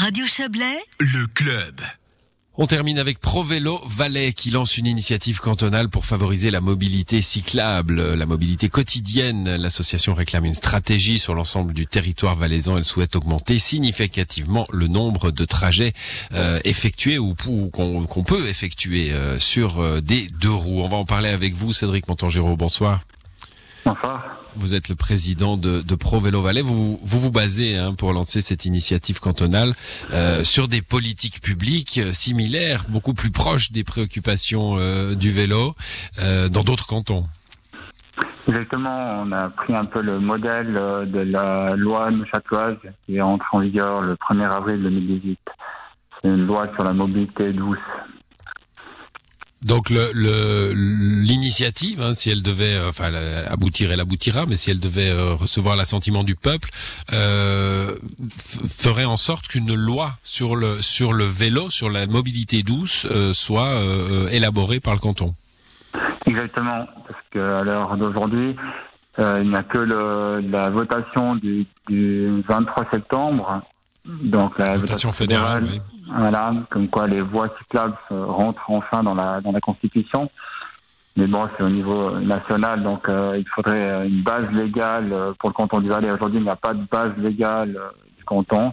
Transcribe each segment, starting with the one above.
Radio Chablais, le club. On termine avec ProVélo Valais qui lance une initiative cantonale pour favoriser la mobilité cyclable, la mobilité quotidienne. L'association réclame une stratégie sur l'ensemble du territoire valaisan. Elle souhaite augmenter significativement le nombre de trajets euh, effectués ou, qu'on peut effectuer euh, sur euh, des deux roues. On va en parler avec vous, Cédric Montangero. Bonsoir. Bonsoir. Vous êtes le président de, Pro Vélo Valais. Vous vous, basez hein, pour lancer cette initiative cantonale euh, sur des politiques publiques euh, similaires, beaucoup plus proches des préoccupations euh, du vélo dans d'autres cantons. Exactement. On a pris un peu le modèle de la loi neuchâteloise qui est entrée en vigueur le 1er avril 2018. C'est une loi sur la mobilité douce. Donc le l'initiative, hein, si elle devait, euh, enfin aboutir, elle aboutira, mais si elle devait euh, recevoir l'assentiment du peuple, euh, ferait en sorte qu'une loi sur le sur le vélo, sur la mobilité douce, euh, soit élaborée par le canton. Exactement, parce que à l'heure d'aujourd'hui, il n'y a que le, la votation du, du 23 septembre, donc la votation, fédérale. oui voilà, comme quoi les voies cyclables rentrent enfin dans la dans la Constitution. Mais bon, c'est au niveau national, donc euh, il faudrait une base légale euh, pour le canton du Valais. Aujourd'hui, il n'y a pas de base légale euh, du canton.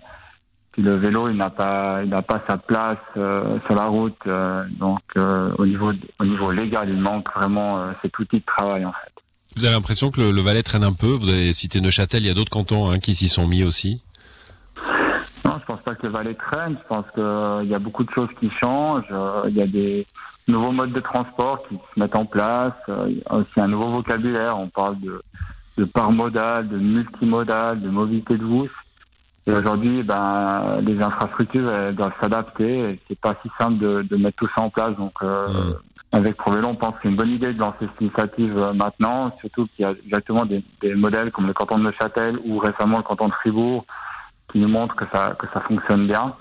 Puis le vélo, il n'a pas, pas sa place sur la route. donc au niveau au niveau légal, il manque vraiment cet outil de travail en fait. Vous avez l'impression que le, le, Valais traîne un peu? Vous avez cité Neuchâtel, il y a d'autres cantons hein, qui s'y sont mis aussi? Pas que le Valais traîne. Je pense qu'il euh, y a beaucoup de choses qui changent. Euh, il y a des nouveaux modes de transport qui se mettent en place. Il y a aussi un nouveau vocabulaire. On parle de, de part modale, de multimodal, de mobilité douce. Et aujourd'hui, ben, les infrastructures elles doivent s'adapter. C'est pas si simple de, de, mettre tout ça en place. Donc, euh, mmh. avec Provélo, on pense que c'est une bonne idée de lancer cette initiative maintenant. Surtout qu'il y a exactement des, des, modèles comme le canton de Neuchâtel ou récemment le canton de Fribourg qui nous montre que ça que ça fonctionne bien.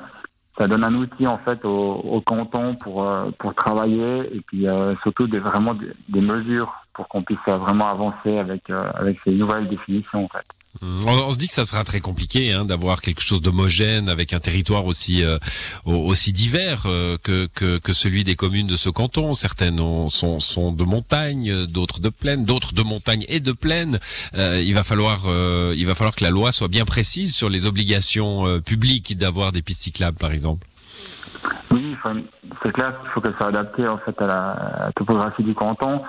Ça donne un outil en fait au, au canton pour euh, pour travailler et puis euh, surtout des vraiment des, des mesures pour qu'on puisse vraiment avancer avec euh, avec ces nouvelles définitions en fait. On, se dit que ça sera très compliqué hein, d'avoir quelque chose d'homogène avec un territoire aussi euh, aussi divers euh, que, que, que celui des communes de ce canton. Certaines ont, sont, sont de montagne, d'autres de plaine, d'autres de montagne et de plaine. Euh, il va falloir euh, il va falloir que la loi soit bien précise sur les obligations euh, publiques d'avoir des pistes cyclables, par exemple. Oui, c'est clair qu'il faut que ça soit adapté en fait à la topographie du canton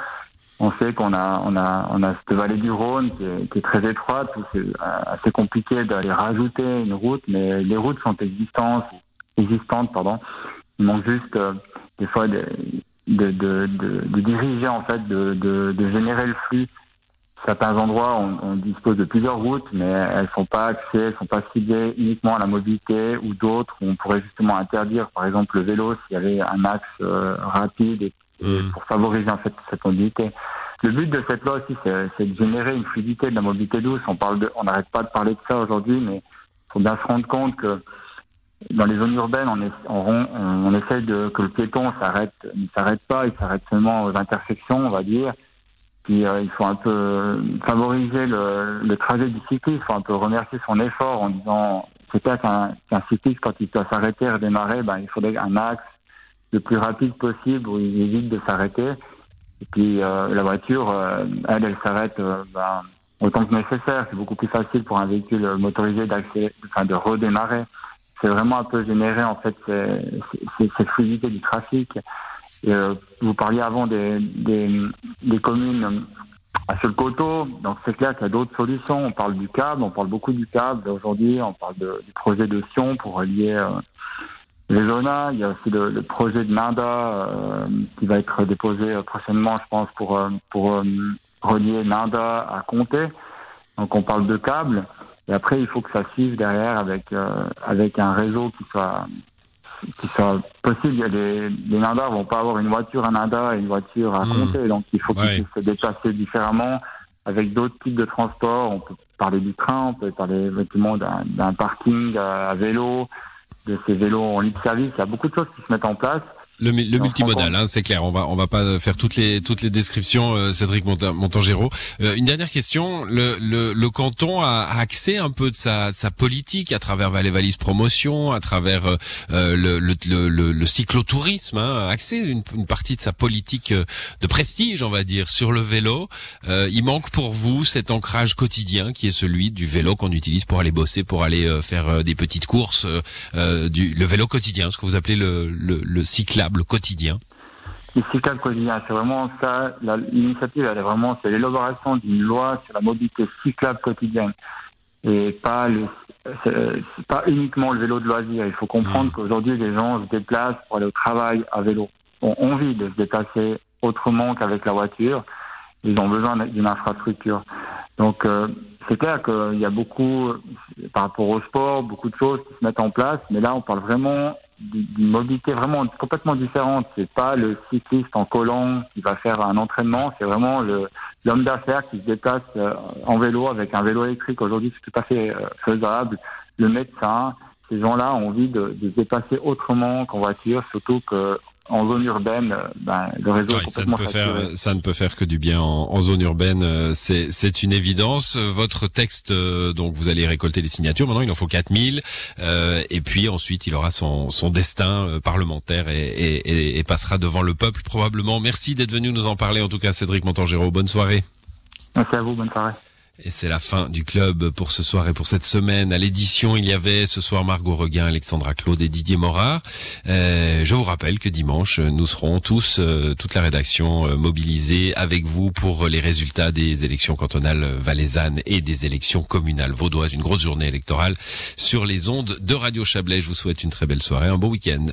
on sait qu'on a, on a, on a cette vallée du Rhône qui est, très étroite, où c'est assez compliqué d'aller rajouter une route, mais les routes sont existantes, existantes, pardon. Il manque juste euh, des fois de, de, de, de, diriger en fait, de, générer le flux. Certains endroits, on, on, dispose de plusieurs routes, mais elles sont pas axées, elles sont pas ciblées uniquement à la mobilité, ou d'autres où on pourrait justement interdire, par exemple, le vélo s'il y avait un axe euh, rapide mmh. pour favoriser cette mobilité. Le but de cette loi aussi, c'est de générer une fluidité de la mobilité douce. On parle de, on n'arrête pas de parler de ça aujourd'hui, mais il faut bien se rendre compte que dans les zones urbaines, on, est, de que le piéton s'arrête, ne s'arrête pas, il s'arrête seulement aux intersections, on va dire. Puis euh, il faut un peu favoriser le, trajet du cycliste, il faut un peu remercier son effort en disant c'est clair qu'un qu cycliste quand il doit s'arrêter redémarrer, ben il faudrait un axe le plus rapide possible où il évite de s'arrêter. Et puis euh, la voiture, euh, elle, elle s'arrête euh, ben, autant que nécessaire. C'est beaucoup plus facile pour un véhicule motorisé d'accélérer, enfin de redémarrer. C'est vraiment un peu générer en fait cette fluidité du trafic. Vous parliez avant des, des, communes à seul coteau, donc c'est clair qu'il y a d'autres solutions. On parle du câble, on parle beaucoup du câble aujourd'hui, on parle de, du projet de Sion pour relier les zonas. Il y a aussi le, le projet de Nanda euh, qui va être déposé euh, prochainement, je pense, pour, euh, pour euh, relier Nanda à Comté. Donc on parle de câbles. Et après, il faut que ça suive derrière avec avec un réseau qui soit qui soit possible. Il y a des, les Nanda vont pas avoir une voiture à Nanda et une voiture à Comté. Mmh. Donc il faut qu'ils puissent se déplacer différemment avec d'autres types de transports. On peut parler du train, on peut parler effectivement d'un parking à, à vélo, de ces vélos en libre service. Il y a beaucoup de choses qui se mettent en place. Le, le multimodal, hein, c'est clair. On va on va pas faire toutes les toutes les descriptions, euh, Cédric Montangero. Euh, une dernière question. Le, le, le canton a, accès un peu de sa, sa politique à travers Valais Valise Promotion, à travers euh, euh, le, le, le, le, cyclotourisme, hein, accès une, une partie de sa politique de prestige, on va dire, sur le vélo. il manque pour vous cet ancrage quotidien qui est celui du vélo qu'on utilise pour aller bosser, pour aller faire des petites courses, du le vélo quotidien, ce que vous appelez le, le, le cyclable quotidien. Le cyclable quotidien, c'est vraiment ça. L'initiative, elle est vraiment, c'est l'élaboration d'une loi sur la mobilité cyclable quotidienne et pas le, pas uniquement le vélo de loisir. Il faut comprendre mmh. qu'aujourd'hui, les gens se déplacent pour aller au travail à vélo, ont envie de se déplacer autrement qu'avec la voiture. Ils ont besoin d'une infrastructure. Donc, euh, c'est clair qu'il y a beaucoup, par rapport au sport, beaucoup de choses qui se mettent en place, mais là, on parle vraiment d'une mobilité vraiment complètement différente. C'est pas le cycliste en collant qui va faire un entraînement, c'est vraiment l'homme d'affaires qui se déplace euh, en vélo avec un vélo électrique. Aujourd'hui, c'est tout à fait euh, faisable. Le médecin, ces gens-là ont envie de, de se déplacer autrement qu'en voiture, surtout que en zone urbaine, euh, ben, le réseau est ça ne peut faire ça ne peut faire que du bien en, en zone urbaine, euh, c'est c'est une évidence. Votre texte, euh, donc vous allez récolter les signatures. Maintenant, il en faut 4000 euh, et puis ensuite il aura son son destin parlementaire et, et, et, passera devant le peuple probablement. Merci d'être venu nous en parler. En tout cas, Cédric Montangero, bonne soirée. Merci à vous, bonne soirée. Et c'est la fin du club pour ce soir et pour cette semaine. À l'édition, il y avait ce soir Margot Reguin, Alexandra Claude et Didier Morard. Euh, je vous rappelle que dimanche, nous serons tous, euh, toute la rédaction, euh, mobilisée avec vous pour les résultats des élections cantonales valaisannes et des élections communales vaudoises. Une grosse journée électorale sur les ondes de Radio Chablais. Je vous souhaite une très belle soirée, un bon week-end.